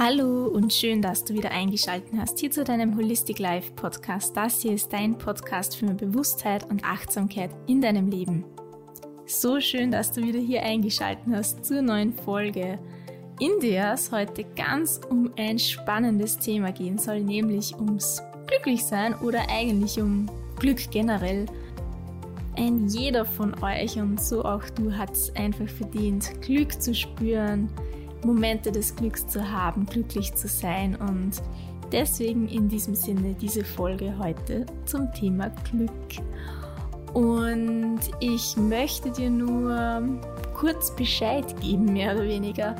Hallo und schön, dass du wieder eingeschaltet hast hier zu deinem Holistic Life Podcast. Das hier ist dein Podcast für mehr Bewusstheit und Achtsamkeit in deinem Leben. So schön, dass du wieder hier eingeschaltet hast zur neuen Folge, in der es heute ganz um ein spannendes Thema gehen soll, nämlich ums Glücklichsein oder eigentlich um Glück generell. Ein jeder von euch und so auch du hat es einfach verdient, Glück zu spüren, Momente des Glücks zu haben, glücklich zu sein und deswegen in diesem Sinne diese Folge heute zum Thema Glück. Und ich möchte dir nur kurz Bescheid geben, mehr oder weniger,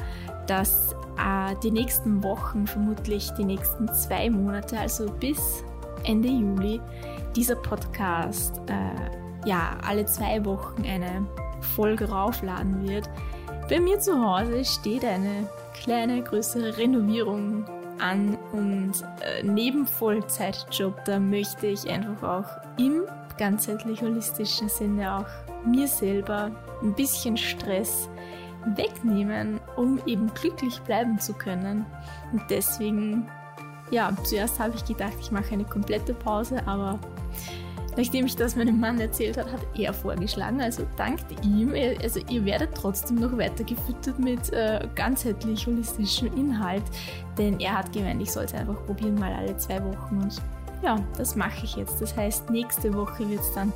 dass äh, die nächsten Wochen, vermutlich die nächsten zwei Monate, also bis Ende Juli, dieser Podcast äh, ja alle zwei Wochen eine Folge raufladen wird, bei mir zu Hause steht eine kleine, größere Renovierung an und äh, neben Vollzeitjob, da möchte ich einfach auch im ganzheitlich holistischen Sinne auch mir selber ein bisschen Stress wegnehmen, um eben glücklich bleiben zu können. Und deswegen, ja, zuerst habe ich gedacht, ich mache eine komplette Pause, aber Nachdem ich das meinem Mann erzählt hat, hat er vorgeschlagen, also dank ihm, also ihr werdet trotzdem noch weiter gefüttert mit äh, ganzheitlich holistischem Inhalt, denn er hat gemeint, ich sollte einfach probieren, mal alle zwei Wochen und ja, das mache ich jetzt. Das heißt, nächste Woche wird es dann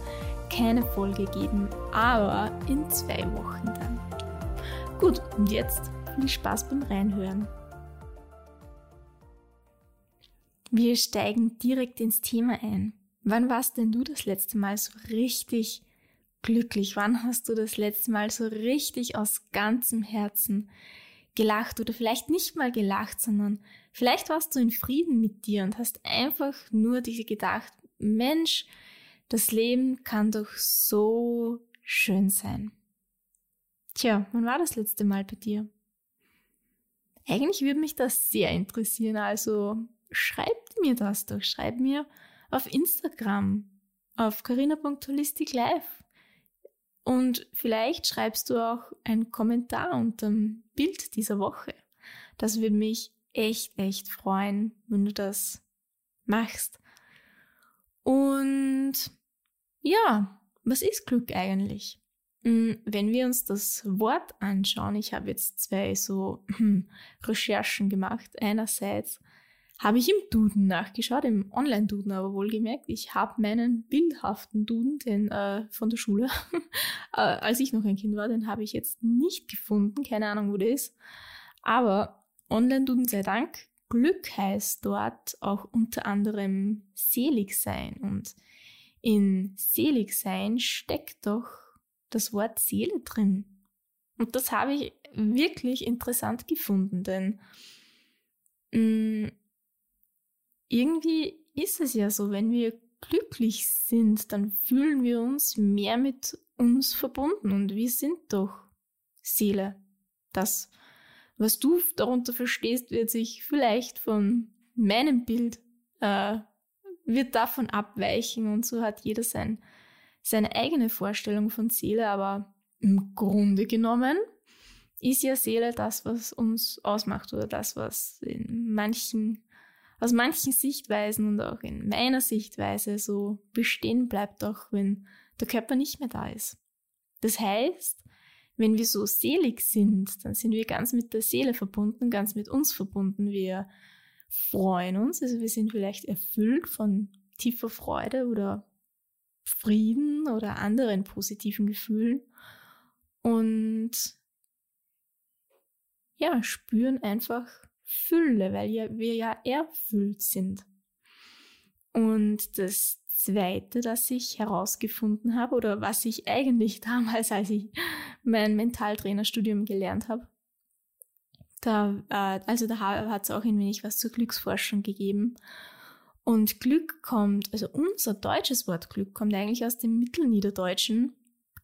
keine Folge geben, aber in zwei Wochen dann. Gut, und jetzt viel Spaß beim Reinhören. Wir steigen direkt ins Thema ein. Wann warst denn du das letzte Mal so richtig glücklich? Wann hast du das letzte Mal so richtig aus ganzem Herzen gelacht oder vielleicht nicht mal gelacht, sondern vielleicht warst du in Frieden mit dir und hast einfach nur dir gedacht, Mensch, das Leben kann doch so schön sein. Tja, wann war das letzte Mal bei dir? Eigentlich würde mich das sehr interessieren, also schreib mir das doch, schreib mir, auf Instagram, auf carina.holisticlife. Und vielleicht schreibst du auch einen Kommentar unter dem Bild dieser Woche. Das würde mich echt, echt freuen, wenn du das machst. Und ja, was ist Glück eigentlich? Hm, wenn wir uns das Wort anschauen, ich habe jetzt zwei so Recherchen gemacht. Einerseits habe ich im Duden nachgeschaut, im Online-Duden aber wohlgemerkt. Ich habe meinen bildhaften Duden, den äh, von der Schule, äh, als ich noch ein Kind war, den habe ich jetzt nicht gefunden. Keine Ahnung, wo der ist. Aber Online-Duden sei Dank. Glück heißt dort auch unter anderem selig sein. Und in selig sein steckt doch das Wort Seele drin. Und das habe ich wirklich interessant gefunden, denn mh, mm, irgendwie ist es ja so, wenn wir glücklich sind, dann fühlen wir uns mehr mit uns verbunden und wir sind doch Seele. Das, was du darunter verstehst, wird sich vielleicht von meinem Bild, äh, wird davon abweichen und so hat jeder sein, seine eigene Vorstellung von Seele, aber im Grunde genommen ist ja Seele das, was uns ausmacht oder das, was in manchen aus manchen Sichtweisen und auch in meiner Sichtweise so bestehen bleibt, auch wenn der Körper nicht mehr da ist. Das heißt, wenn wir so selig sind, dann sind wir ganz mit der Seele verbunden, ganz mit uns verbunden. Wir freuen uns, also wir sind vielleicht erfüllt von tiefer Freude oder Frieden oder anderen positiven Gefühlen und ja, spüren einfach Fülle, weil wir ja erfüllt sind. Und das Zweite, das ich herausgefunden habe, oder was ich eigentlich damals, als ich mein Mentaltrainerstudium gelernt habe, da, äh, also da hat es auch ein wenig was zur Glücksforschung gegeben. Und Glück kommt, also unser deutsches Wort Glück kommt eigentlich aus dem Mittelniederdeutschen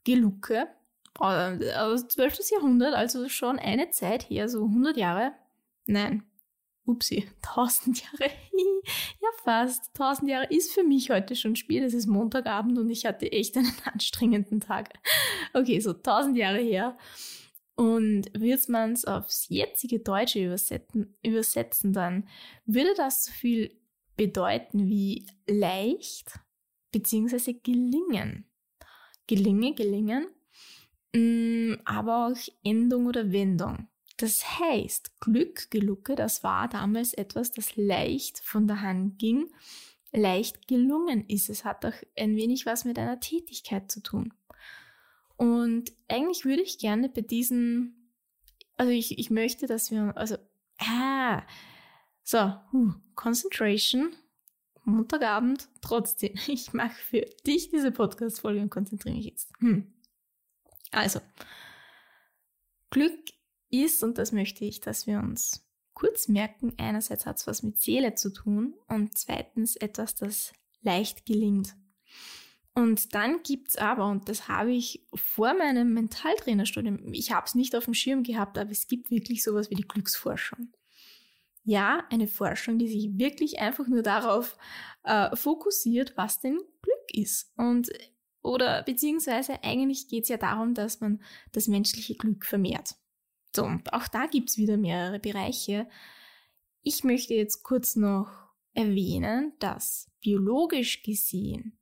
Gelucke, äh, aus 12. Jahrhundert, also schon eine Zeit her, so 100 Jahre, Nein. Upsi, tausend Jahre. ja, fast. Tausend Jahre ist für mich heute schon Spiel. Es ist Montagabend und ich hatte echt einen anstrengenden Tag. Okay, so tausend Jahre her. Und würde man es aufs jetzige Deutsche übersetzen, übersetzen, dann würde das so viel bedeuten wie leicht beziehungsweise gelingen. Gelinge, gelingen, mm, aber auch Endung oder Wendung. Das heißt, Glück, Gelucke, das war damals etwas, das leicht von der Hand ging, leicht gelungen ist. Es hat auch ein wenig was mit einer Tätigkeit zu tun. Und eigentlich würde ich gerne bei diesen, also ich, ich möchte, dass wir, also, ah, so, huh, Concentration, Montagabend, trotzdem, ich mache für dich diese Podcast-Folge und konzentriere mich jetzt. Hm. Also, Glück ist, und das möchte ich, dass wir uns kurz merken, einerseits hat es was mit Seele zu tun und zweitens etwas, das leicht gelingt. Und dann gibt es aber, und das habe ich vor meinem Mentaltrainerstudium, ich habe es nicht auf dem Schirm gehabt, aber es gibt wirklich sowas wie die Glücksforschung. Ja, eine Forschung, die sich wirklich einfach nur darauf äh, fokussiert, was denn Glück ist. Und oder beziehungsweise eigentlich geht es ja darum, dass man das menschliche Glück vermehrt. So, und auch da gibt es wieder mehrere Bereiche. Ich möchte jetzt kurz noch erwähnen, dass biologisch gesehen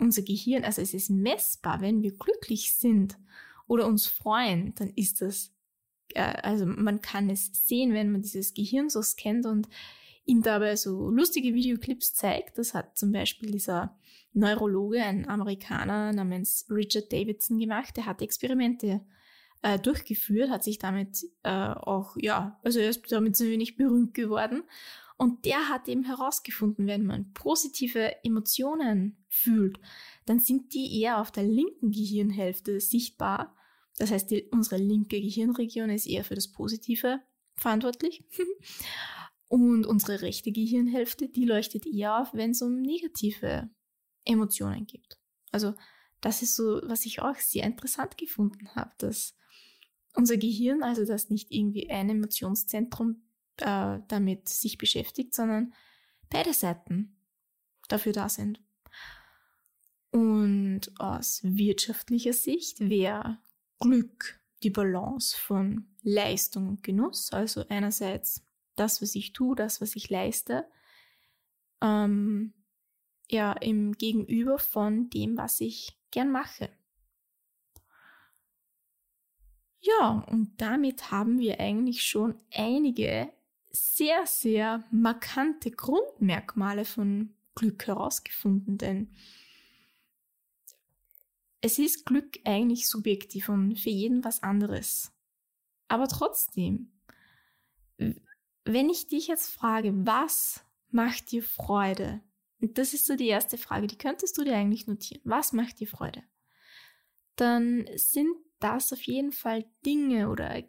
unser Gehirn, also es ist messbar, wenn wir glücklich sind oder uns freuen, dann ist das, äh, also man kann es sehen, wenn man dieses Gehirn so scannt und ihm dabei so lustige Videoclips zeigt. Das hat zum Beispiel dieser Neurologe, ein Amerikaner namens Richard Davidson gemacht. Der hat Experimente äh, durchgeführt, hat sich damit äh, auch, ja, also er ist damit so wenig berühmt geworden. Und der hat eben herausgefunden, wenn man positive Emotionen fühlt, dann sind die eher auf der linken Gehirnhälfte sichtbar. Das heißt, die, unsere linke Gehirnregion ist eher für das Positive verantwortlich. Und unsere rechte Gehirnhälfte, die leuchtet eher auf, wenn es um negative Emotionen geht. Also das ist so, was ich auch sehr interessant gefunden habe, dass unser Gehirn, also dass nicht irgendwie ein Emotionszentrum äh, damit sich beschäftigt, sondern beide Seiten dafür da sind. Und aus wirtschaftlicher Sicht wäre Glück die Balance von Leistung und Genuss, also einerseits das, was ich tue, das, was ich leiste, ähm, ja, im Gegenüber von dem, was ich gern mache. Ja, und damit haben wir eigentlich schon einige sehr, sehr markante Grundmerkmale von Glück herausgefunden, denn es ist Glück eigentlich subjektiv und für jeden was anderes. Aber trotzdem, wenn ich dich jetzt frage, was macht dir Freude? Und das ist so die erste Frage, die könntest du dir eigentlich notieren. Was macht dir Freude? Dann sind das auf jeden Fall Dinge oder äh,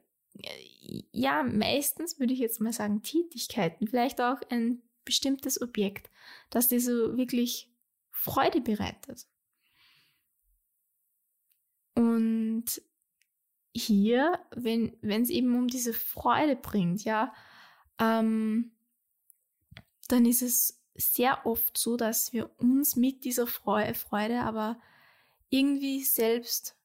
ja, meistens würde ich jetzt mal sagen Tätigkeiten, vielleicht auch ein bestimmtes Objekt, das dir so wirklich Freude bereitet. Und hier, wenn es eben um diese Freude bringt, ja, ähm, dann ist es sehr oft so, dass wir uns mit dieser Freude aber irgendwie selbst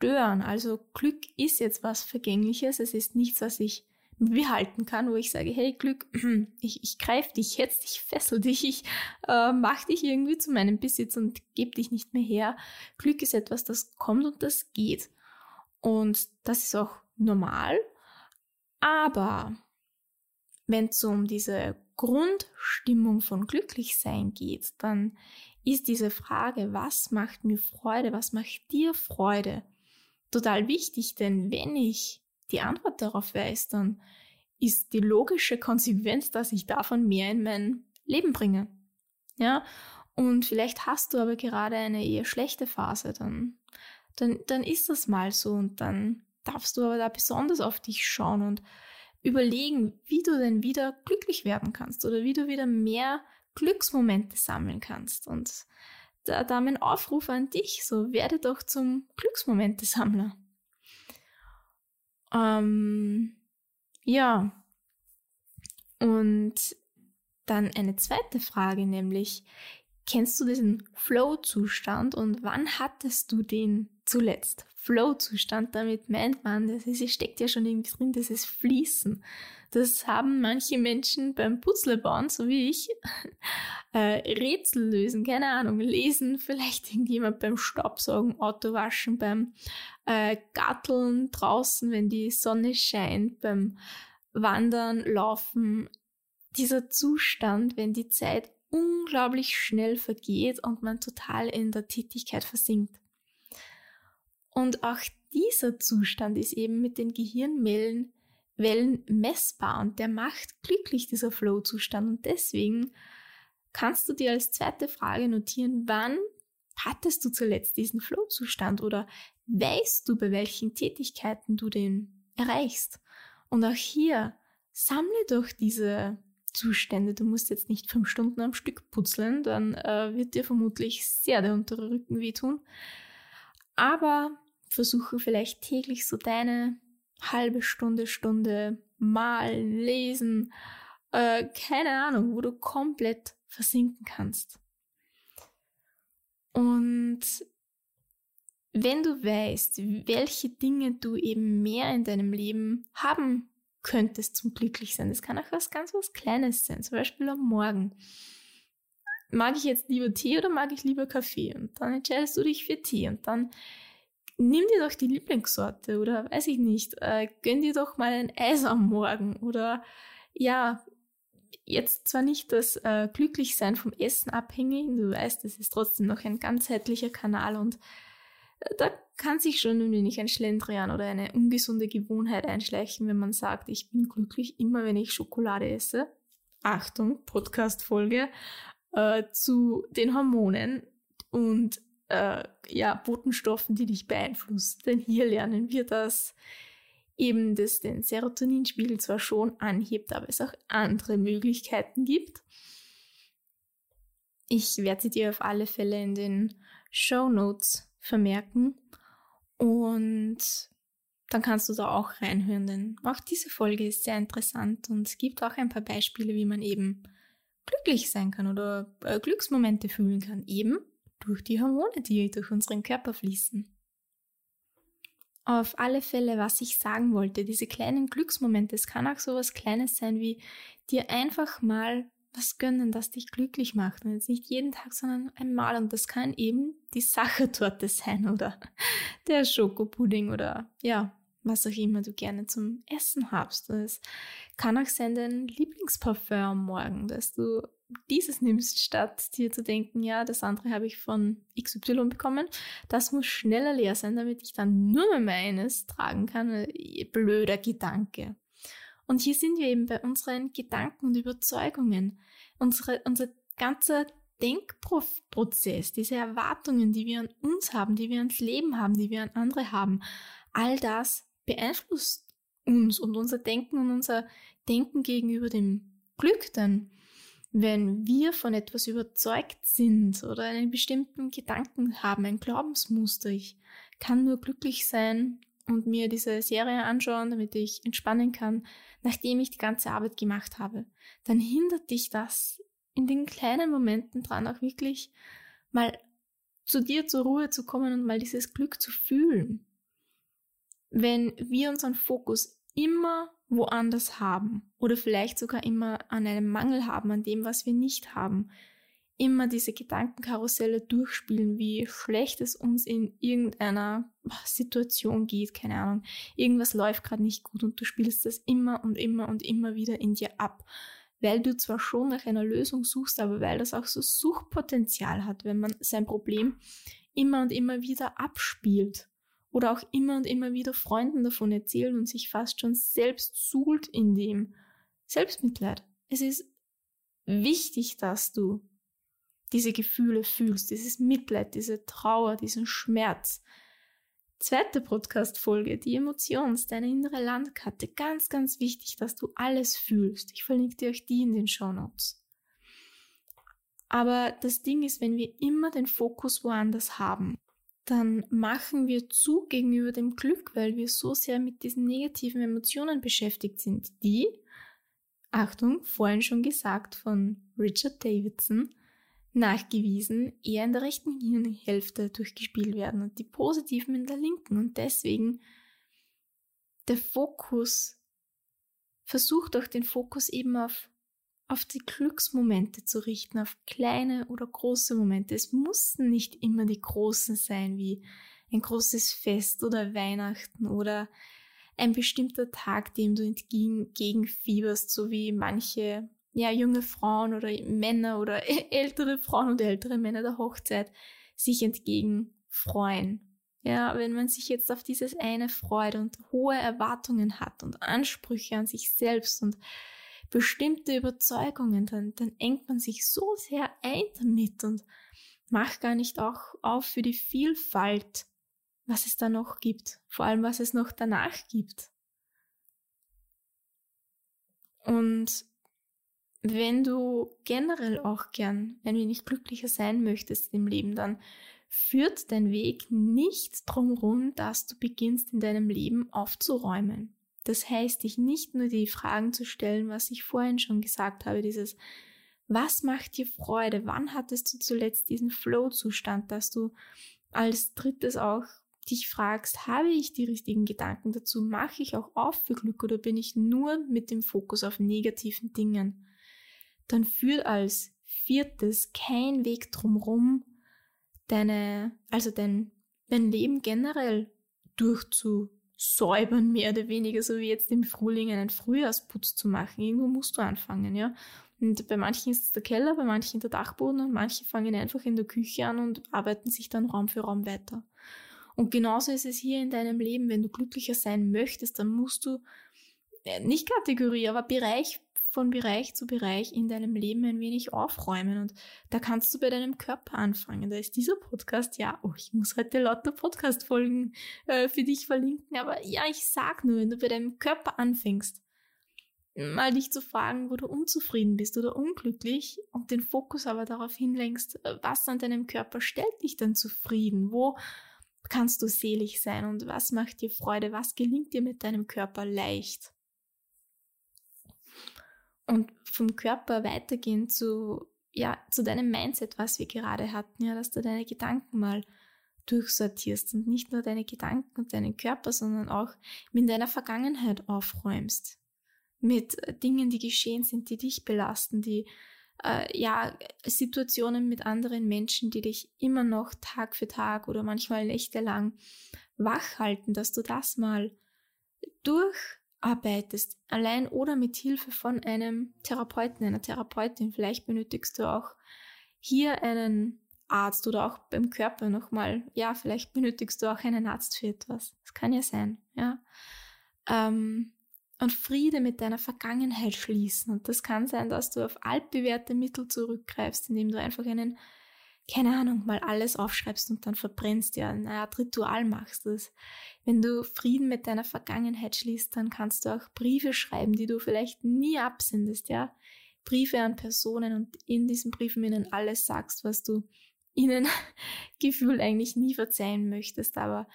stören. Also Glück ist jetzt was Vergängliches. Es ist nichts, was ich behalten kann, wo ich sage, hey Glück, ich, ich greife dich jetzt, ich fessel dich, ich äh, mach dich irgendwie zu meinem Besitz und gebe dich nicht mehr her. Glück ist etwas, das kommt und das geht. Und das ist auch normal. Aber wenn es um diese Grundstimmung von Glücklichsein geht, dann ist diese Frage, was macht mir Freude, was macht dir Freude, total wichtig, denn wenn ich die Antwort darauf weiß, dann ist die logische Konsequenz, dass ich davon mehr in mein Leben bringe. Ja, und vielleicht hast du aber gerade eine eher schlechte Phase, dann, dann, dann ist das mal so und dann darfst du aber da besonders auf dich schauen und überlegen, wie du denn wieder glücklich werden kannst oder wie du wieder mehr Glücksmomente sammeln kannst. Und da, da mein Aufruf an dich, so werde doch zum Glücksmomente-Sammler. Ähm, ja. Und dann eine zweite Frage, nämlich, kennst du diesen Flow-Zustand und wann hattest du den zuletzt. Flow-Zustand, damit meint man, das ist, steckt ja schon irgendwie drin, das ist Fließen. Das haben manche Menschen beim Puzzlebauen, so wie ich, äh, Rätsel lösen, keine Ahnung, lesen, vielleicht irgendjemand beim Staubsaugen, Autowaschen, beim äh, Gatteln draußen, wenn die Sonne scheint, beim Wandern, Laufen. Dieser Zustand, wenn die Zeit unglaublich schnell vergeht und man total in der Tätigkeit versinkt. Und auch dieser Zustand ist eben mit den Gehirnwellen Wellen messbar und der macht glücklich dieser Flow-Zustand. Und deswegen kannst du dir als zweite Frage notieren, wann hattest du zuletzt diesen Flow-Zustand oder weißt du, bei welchen Tätigkeiten du den erreichst? Und auch hier sammle doch diese Zustände. Du musst jetzt nicht fünf Stunden am Stück putzeln, dann äh, wird dir vermutlich sehr der untere Rücken wehtun. Aber versuche vielleicht täglich so deine halbe Stunde, Stunde malen, lesen, äh, keine Ahnung, wo du komplett versinken kannst. Und wenn du weißt, welche Dinge du eben mehr in deinem Leben haben könntest zum Glücklichsein, das kann auch was ganz was Kleines sein, zum Beispiel am Morgen. Mag ich jetzt lieber Tee oder mag ich lieber Kaffee? Und dann entscheidest du dich für Tee und dann nimm dir doch die Lieblingssorte oder weiß ich nicht, äh, gönn dir doch mal ein Eis am Morgen oder ja, jetzt zwar nicht das äh, Glücklichsein vom Essen abhängig, du weißt, es ist trotzdem noch ein ganzheitlicher Kanal und äh, da kann sich schon ein wenig ein Schlendrian oder eine ungesunde Gewohnheit einschleichen, wenn man sagt, ich bin glücklich immer, wenn ich Schokolade esse. Achtung, Podcast-Folge äh, zu den Hormonen und äh, ja, Botenstoffen, die dich beeinflussen. Denn hier lernen wir, dass eben das den Serotoninspiegel zwar schon anhebt, aber es auch andere Möglichkeiten gibt. Ich werde sie dir auf alle Fälle in den Show Notes vermerken und dann kannst du da auch reinhören, denn auch diese Folge ist sehr interessant und es gibt auch ein paar Beispiele, wie man eben glücklich sein kann oder äh, Glücksmomente fühlen kann, eben durch die Hormone, die durch unseren Körper fließen. Auf alle Fälle, was ich sagen wollte, diese kleinen Glücksmomente, es kann auch so was Kleines sein wie dir einfach mal was gönnen, das dich glücklich macht. Und jetzt nicht jeden Tag, sondern einmal. Und das kann eben die Sachertorte sein oder der Schokopudding oder ja, was auch immer du gerne zum Essen hast. Es kann auch sein dein Lieblingsparfum am Morgen, dass du dieses nimmst, statt dir zu denken, ja, das andere habe ich von XY bekommen. Das muss schneller leer sein, damit ich dann nur mehr meines tragen kann. Blöder Gedanke. Und hier sind wir eben bei unseren Gedanken und Überzeugungen. Unsere, unser ganzer Denkprozess, diese Erwartungen, die wir an uns haben, die wir ans Leben haben, die wir an andere haben, all das beeinflusst uns und unser Denken und unser Denken gegenüber dem Glück, denn wenn wir von etwas überzeugt sind oder einen bestimmten Gedanken haben, ein Glaubensmuster, ich kann nur glücklich sein und mir diese Serie anschauen, damit ich entspannen kann, nachdem ich die ganze Arbeit gemacht habe, dann hindert dich das in den kleinen Momenten dran, auch wirklich mal zu dir zur Ruhe zu kommen und mal dieses Glück zu fühlen. Wenn wir unseren Fokus immer woanders haben oder vielleicht sogar immer an einem Mangel haben, an dem, was wir nicht haben. Immer diese Gedankenkarusselle durchspielen, wie schlecht es uns in irgendeiner Situation geht, keine Ahnung. Irgendwas läuft gerade nicht gut und du spielst das immer und immer und immer wieder in dir ab. Weil du zwar schon nach einer Lösung suchst, aber weil das auch so Suchpotenzial hat, wenn man sein Problem immer und immer wieder abspielt oder auch immer und immer wieder Freunden davon erzählen und sich fast schon selbst suhlt in dem Selbstmitleid. Es ist wichtig, dass du diese Gefühle fühlst, dieses Mitleid, diese Trauer, diesen Schmerz. Zweite Podcast-Folge, die Emotions, deine innere Landkarte. Ganz, ganz wichtig, dass du alles fühlst. Ich verlinke dir auch die in den Show Notes. Aber das Ding ist, wenn wir immer den Fokus woanders haben, dann machen wir zu gegenüber dem Glück, weil wir so sehr mit diesen negativen Emotionen beschäftigt sind, die, Achtung, vorhin schon gesagt von Richard Davidson, nachgewiesen eher in der rechten Hirnhälfte durchgespielt werden und die positiven in der linken. Und deswegen der Fokus, versucht auch den Fokus eben auf, auf die Glücksmomente zu richten, auf kleine oder große Momente. Es mussten nicht immer die großen sein, wie ein großes Fest oder Weihnachten oder ein bestimmter Tag, dem du entgegenfieberst, so wie manche ja, junge Frauen oder Männer oder ältere Frauen und ältere Männer der Hochzeit sich entgegen freuen. Ja, wenn man sich jetzt auf dieses eine freut und hohe Erwartungen hat und Ansprüche an sich selbst und bestimmte Überzeugungen, dann, dann engt man sich so sehr ein damit und macht gar nicht auch auf für die Vielfalt, was es da noch gibt, vor allem was es noch danach gibt. Und wenn du generell auch gern ein wenig glücklicher sein möchtest im Leben, dann führt dein Weg nicht drum rum, dass du beginnst in deinem Leben aufzuräumen. Das heißt, dich nicht nur die Fragen zu stellen, was ich vorhin schon gesagt habe, dieses was macht dir Freude? Wann hattest du zuletzt diesen Flow-Zustand, dass du als drittes auch dich fragst, habe ich die richtigen Gedanken dazu? Mache ich auch auf für Glück oder bin ich nur mit dem Fokus auf negativen Dingen? dann führt als viertes kein Weg drumherum, deine, also dein, dein Leben generell durchzusäubern, mehr oder weniger, so wie jetzt im Frühling einen Frühjahrsputz zu machen. Irgendwo musst du anfangen, ja. Und bei manchen ist es der Keller, bei manchen der Dachboden und manche fangen einfach in der Küche an und arbeiten sich dann Raum für Raum weiter. Und genauso ist es hier in deinem Leben. Wenn du glücklicher sein möchtest, dann musst du äh, nicht Kategorie, aber Bereich von Bereich zu Bereich in deinem Leben ein wenig aufräumen. Und da kannst du bei deinem Körper anfangen. Da ist dieser Podcast, ja, oh, ich muss heute lauter Podcast-Folgen äh, für dich verlinken. Aber ja, ich sag nur, wenn du bei deinem Körper anfängst, mal dich zu fragen, wo du unzufrieden bist oder unglücklich und den Fokus aber darauf hinlenkst, äh, was an deinem Körper stellt dich dann zufrieden? Wo kannst du selig sein und was macht dir Freude? Was gelingt dir mit deinem Körper leicht? Und vom Körper weitergehen zu, ja, zu deinem Mindset, was wir gerade hatten, ja, dass du deine Gedanken mal durchsortierst und nicht nur deine Gedanken und deinen Körper, sondern auch mit deiner Vergangenheit aufräumst. Mit Dingen, die geschehen sind, die dich belasten, die, äh, ja, Situationen mit anderen Menschen, die dich immer noch Tag für Tag oder manchmal nächtelang wach halten, dass du das mal durch arbeitest, allein oder mit Hilfe von einem Therapeuten, einer Therapeutin. Vielleicht benötigst du auch hier einen Arzt oder auch beim Körper nochmal. Ja, vielleicht benötigst du auch einen Arzt für etwas. Das kann ja sein, ja. Ähm, und Friede mit deiner Vergangenheit schließen. Und das kann sein, dass du auf altbewährte Mittel zurückgreifst, indem du einfach einen keine Ahnung, mal alles aufschreibst und dann verbrennst, ja, eine Art Ritual machst das. Wenn du Frieden mit deiner Vergangenheit schließt, dann kannst du auch Briefe schreiben, die du vielleicht nie absendest, ja. Briefe an Personen und in diesen Briefen ihnen alles sagst, was du ihnen gefühlt eigentlich nie verzeihen möchtest, aber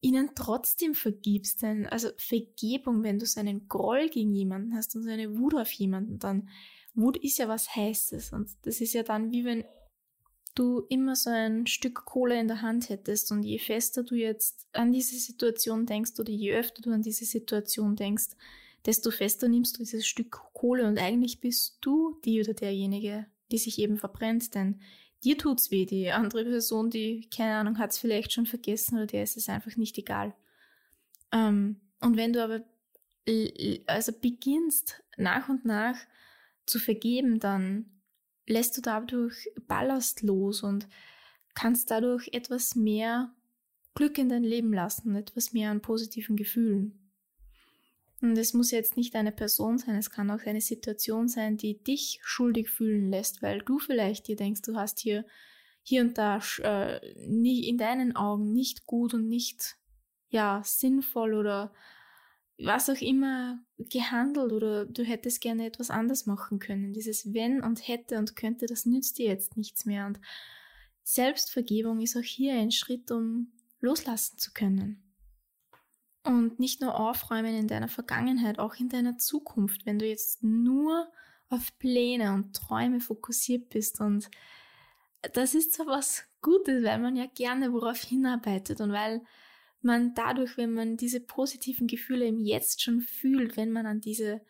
ihnen trotzdem vergibst. Denn, also Vergebung, wenn du so einen Groll gegen jemanden hast und so eine Wut auf jemanden, dann Wut ist ja was Heißes und das ist ja dann wie wenn du immer so ein Stück Kohle in der Hand hättest und je fester du jetzt an diese Situation denkst oder je öfter du an diese Situation denkst, desto fester nimmst du dieses Stück Kohle und eigentlich bist du die oder derjenige, die sich eben verbrennt, denn dir tut's weh, die andere Person, die, keine Ahnung, hat's vielleicht schon vergessen oder der ist es einfach nicht egal. Ähm, und wenn du aber also beginnst nach und nach zu vergeben, dann lässt du dadurch Ballast los und kannst dadurch etwas mehr Glück in dein Leben lassen, etwas mehr an positiven Gefühlen. Und es muss jetzt nicht eine Person sein, es kann auch eine Situation sein, die dich schuldig fühlen lässt, weil du vielleicht dir denkst, du hast hier, hier und da äh, in deinen Augen nicht gut und nicht ja sinnvoll oder was auch immer gehandelt oder du hättest gerne etwas anders machen können. Dieses wenn und hätte und könnte, das nützt dir jetzt nichts mehr. Und Selbstvergebung ist auch hier ein Schritt, um loslassen zu können. Und nicht nur aufräumen in deiner Vergangenheit, auch in deiner Zukunft. Wenn du jetzt nur auf Pläne und Träume fokussiert bist und das ist zwar was Gutes, weil man ja gerne worauf hinarbeitet und weil man dadurch, wenn man diese positiven Gefühle im Jetzt schon fühlt, wenn man an diese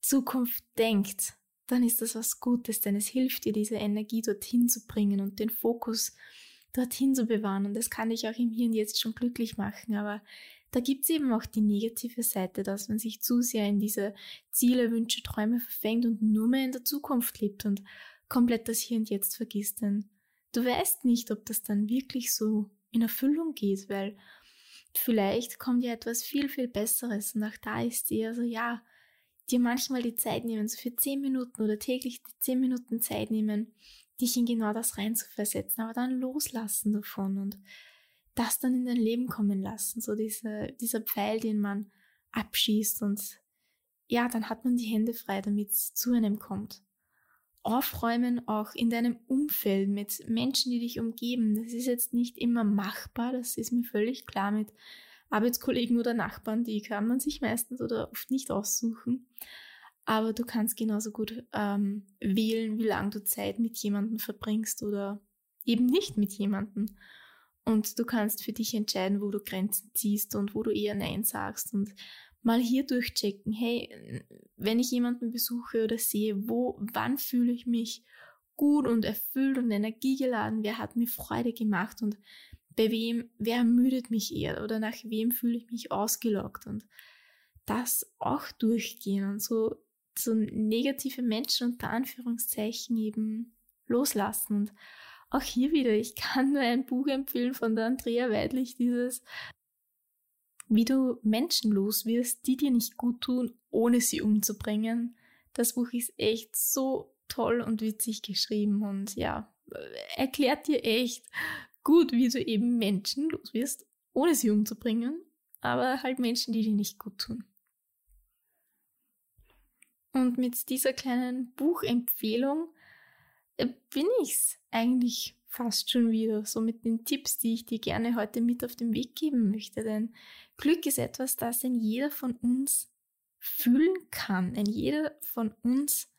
Zukunft denkt, dann ist das was Gutes, denn es hilft dir, diese Energie dorthin zu bringen und den Fokus dorthin zu bewahren. Und das kann dich auch im Hier und Jetzt schon glücklich machen. Aber da gibt es eben auch die negative Seite, dass man sich zu sehr in diese Ziele, Wünsche, Träume verfängt und nur mehr in der Zukunft lebt und komplett das Hier und Jetzt vergisst. Denn du weißt nicht, ob das dann wirklich so in Erfüllung geht, weil vielleicht kommt ja etwas viel, viel Besseres. Und auch da ist eher so, ja, dir manchmal die Zeit nehmen, so für zehn Minuten oder täglich die zehn Minuten Zeit nehmen, dich in genau das reinzuversetzen, aber dann loslassen davon und das dann in dein Leben kommen lassen, so diese, dieser Pfeil, den man abschießt und ja, dann hat man die Hände frei, damit es zu einem kommt. Aufräumen auch in deinem Umfeld mit Menschen, die dich umgeben. Das ist jetzt nicht immer machbar, das ist mir völlig klar mit Arbeitskollegen oder Nachbarn, die kann man sich meistens oder oft nicht aussuchen. Aber du kannst genauso gut ähm, wählen, wie lange du Zeit mit jemandem verbringst oder eben nicht mit jemandem. Und du kannst für dich entscheiden, wo du Grenzen ziehst und wo du eher Nein sagst und mal hier durchchecken, hey, wenn ich jemanden besuche oder sehe, wo, wann fühle ich mich gut und erfüllt und energiegeladen, wer hat mir Freude gemacht und bei wem, wer ermüdet mich eher oder nach wem fühle ich mich ausgelockt und das auch durchgehen und so, so negative Menschen unter Anführungszeichen eben loslassen. Und auch hier wieder, ich kann nur ein Buch empfehlen von der Andrea Weidlich, dieses wie du Menschen los wirst, die dir nicht gut tun, ohne sie umzubringen. Das Buch ist echt so toll und witzig geschrieben und ja, erklärt dir echt, gut, wie du eben Menschen los wirst, ohne sie umzubringen, aber halt Menschen, die dir nicht gut tun. Und mit dieser kleinen Buchempfehlung äh, bin ich's eigentlich fast schon wieder, so mit den Tipps, die ich dir gerne heute mit auf den Weg geben möchte. Denn Glück ist etwas, das in jeder von uns fühlen kann. Denn jeder von uns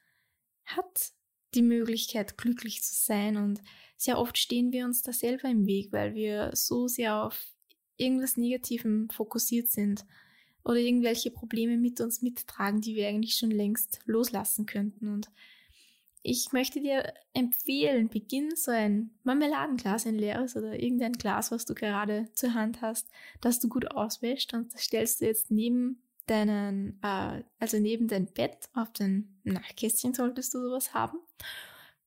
hat die Möglichkeit, glücklich zu sein. Und sehr oft stehen wir uns da selber im Weg, weil wir so sehr auf irgendwas Negativem fokussiert sind oder irgendwelche Probleme mit uns mittragen, die wir eigentlich schon längst loslassen könnten. Und ich möchte dir empfehlen, beginn so ein Marmeladenglas, ein leeres oder irgendein Glas, was du gerade zur Hand hast, das du gut auswäschst und das stellst du jetzt neben deinen, äh, also neben dein Bett auf dein Nachtkästchen solltest du sowas haben,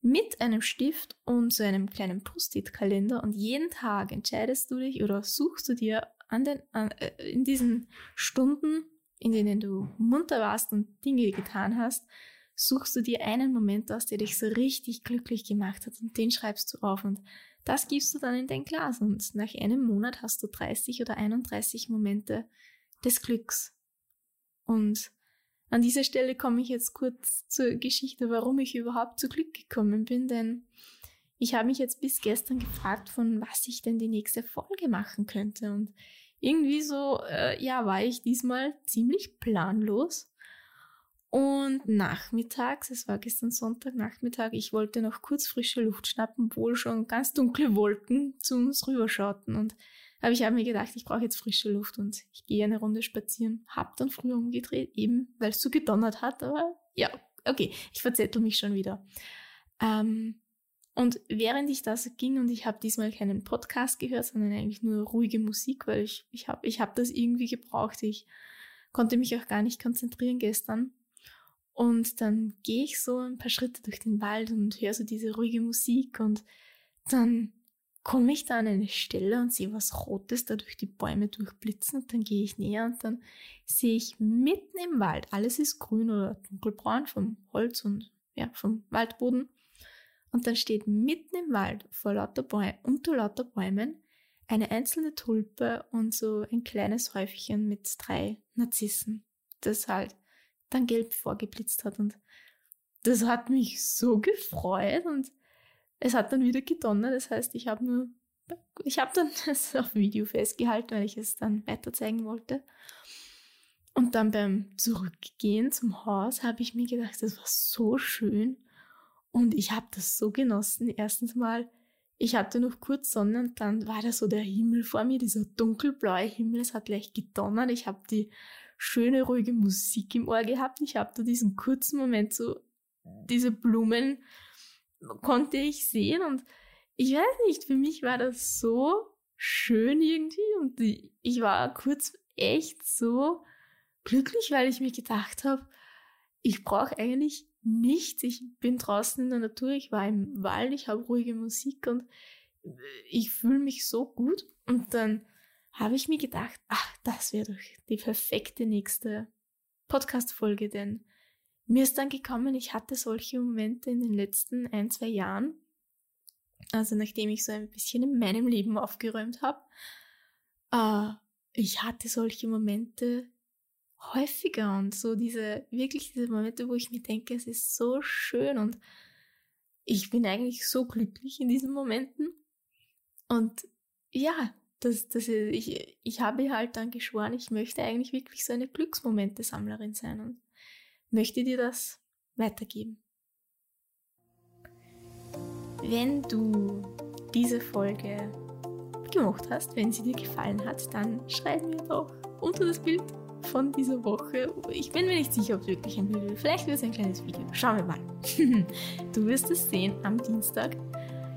mit einem Stift und so einem kleinen Post-it-Kalender und jeden Tag entscheidest du dich oder suchst du dir an den, an, äh, in diesen Stunden, in denen du munter warst und Dinge getan hast, suchst du dir einen Moment aus, der dich so richtig glücklich gemacht hat und den schreibst du auf und das gibst du dann in dein Glas und nach einem Monat hast du 30 oder 31 Momente des Glücks. Und an dieser Stelle komme ich jetzt kurz zur Geschichte, warum ich überhaupt zu Glück gekommen bin, denn ich habe mich jetzt bis gestern gefragt, von was ich denn die nächste Folge machen könnte. Und irgendwie so, äh, ja, war ich diesmal ziemlich planlos. Und nachmittags, es war gestern Sonntag Nachmittag, ich wollte noch kurz frische Luft schnappen, obwohl schon ganz dunkle Wolken zu uns rüberschauten. Und aber ich habe mir gedacht, ich brauche jetzt frische Luft und ich gehe eine Runde spazieren. Hab dann früher umgedreht, eben weil es so gedonnert hat. Aber ja, okay, ich verzettel mich schon wieder. Ähm, und während ich das ging und ich habe diesmal keinen Podcast gehört, sondern eigentlich nur ruhige Musik, weil ich ich habe ich hab das irgendwie gebraucht. Ich konnte mich auch gar nicht konzentrieren gestern. Und dann gehe ich so ein paar Schritte durch den Wald und höre so diese ruhige Musik und dann komme ich da an eine Stelle und sehe was Rotes da durch die Bäume durchblitzen und dann gehe ich näher und dann sehe ich mitten im Wald, alles ist grün oder dunkelbraun vom Holz und ja, vom Waldboden. Und dann steht mitten im Wald vor lauter Bäumen, unter lauter Bäumen eine einzelne Tulpe und so ein kleines Häufchen mit drei Narzissen, das halt dann gelb vorgeblitzt hat und das hat mich so gefreut und es hat dann wieder gedonnert, das heißt, ich habe nur, ich habe dann das auf Video festgehalten, weil ich es dann weiter zeigen wollte. Und dann beim Zurückgehen zum Haus habe ich mir gedacht, das war so schön. Und ich habe das so genossen. Erstens mal ich hatte noch kurz Sonne und dann war da so der Himmel vor mir, dieser dunkelblaue Himmel, es hat gleich gedonnert, ich habe die schöne, ruhige Musik im Ohr gehabt, ich habe da diesen kurzen Moment so, diese Blumen konnte ich sehen und ich weiß nicht, für mich war das so schön irgendwie und ich war kurz echt so glücklich, weil ich mir gedacht habe, ich brauche eigentlich nichts. Ich bin draußen in der Natur, ich war im Wald, ich habe ruhige Musik und ich fühle mich so gut. Und dann habe ich mir gedacht, ach, das wäre doch die perfekte nächste Podcast-Folge, denn mir ist dann gekommen, ich hatte solche Momente in den letzten ein, zwei Jahren, also nachdem ich so ein bisschen in meinem Leben aufgeräumt habe, äh, ich hatte solche Momente häufiger und so diese, wirklich diese Momente, wo ich mir denke, es ist so schön und ich bin eigentlich so glücklich in diesen Momenten. Und ja, das, das ich, ich habe halt dann geschworen, ich möchte eigentlich wirklich so eine Glücksmomente-Sammlerin sein und möchte dir das weitergeben. Wenn du diese Folge gemocht hast, wenn sie dir gefallen hat, dann schreib mir doch unter das Bild von dieser Woche. Ich bin mir nicht sicher, ob es wirklich ein Video ist. Vielleicht wird es ein kleines Video. Schauen wir mal. du wirst es sehen am Dienstag.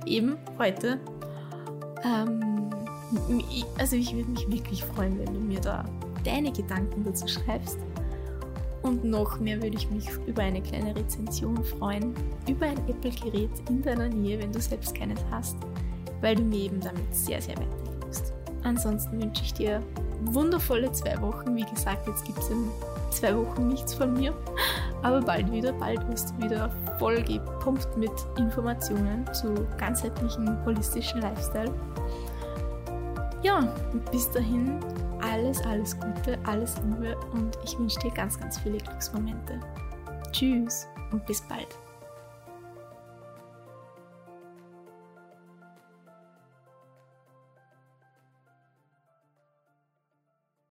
Eben heute. Ähm, also ich würde mich wirklich freuen, wenn du mir da deine Gedanken dazu schreibst. Und noch mehr würde ich mich über eine kleine Rezension freuen, über ein Apple-Gerät in deiner Nähe, wenn du selbst keines hast, weil du mir eben damit sehr, sehr weiterhilfst. Ansonsten wünsche ich dir wundervolle zwei Wochen. Wie gesagt, jetzt gibt es in zwei Wochen nichts von mir, aber bald wieder. Bald wirst du wieder voll gepumpt mit Informationen zu ganzheitlichen, holistischen Lifestyle. Ja, bis dahin alles, alles Gute, alles Liebe und ich wünsche dir ganz, ganz viele Glücksmomente. Tschüss und bis bald.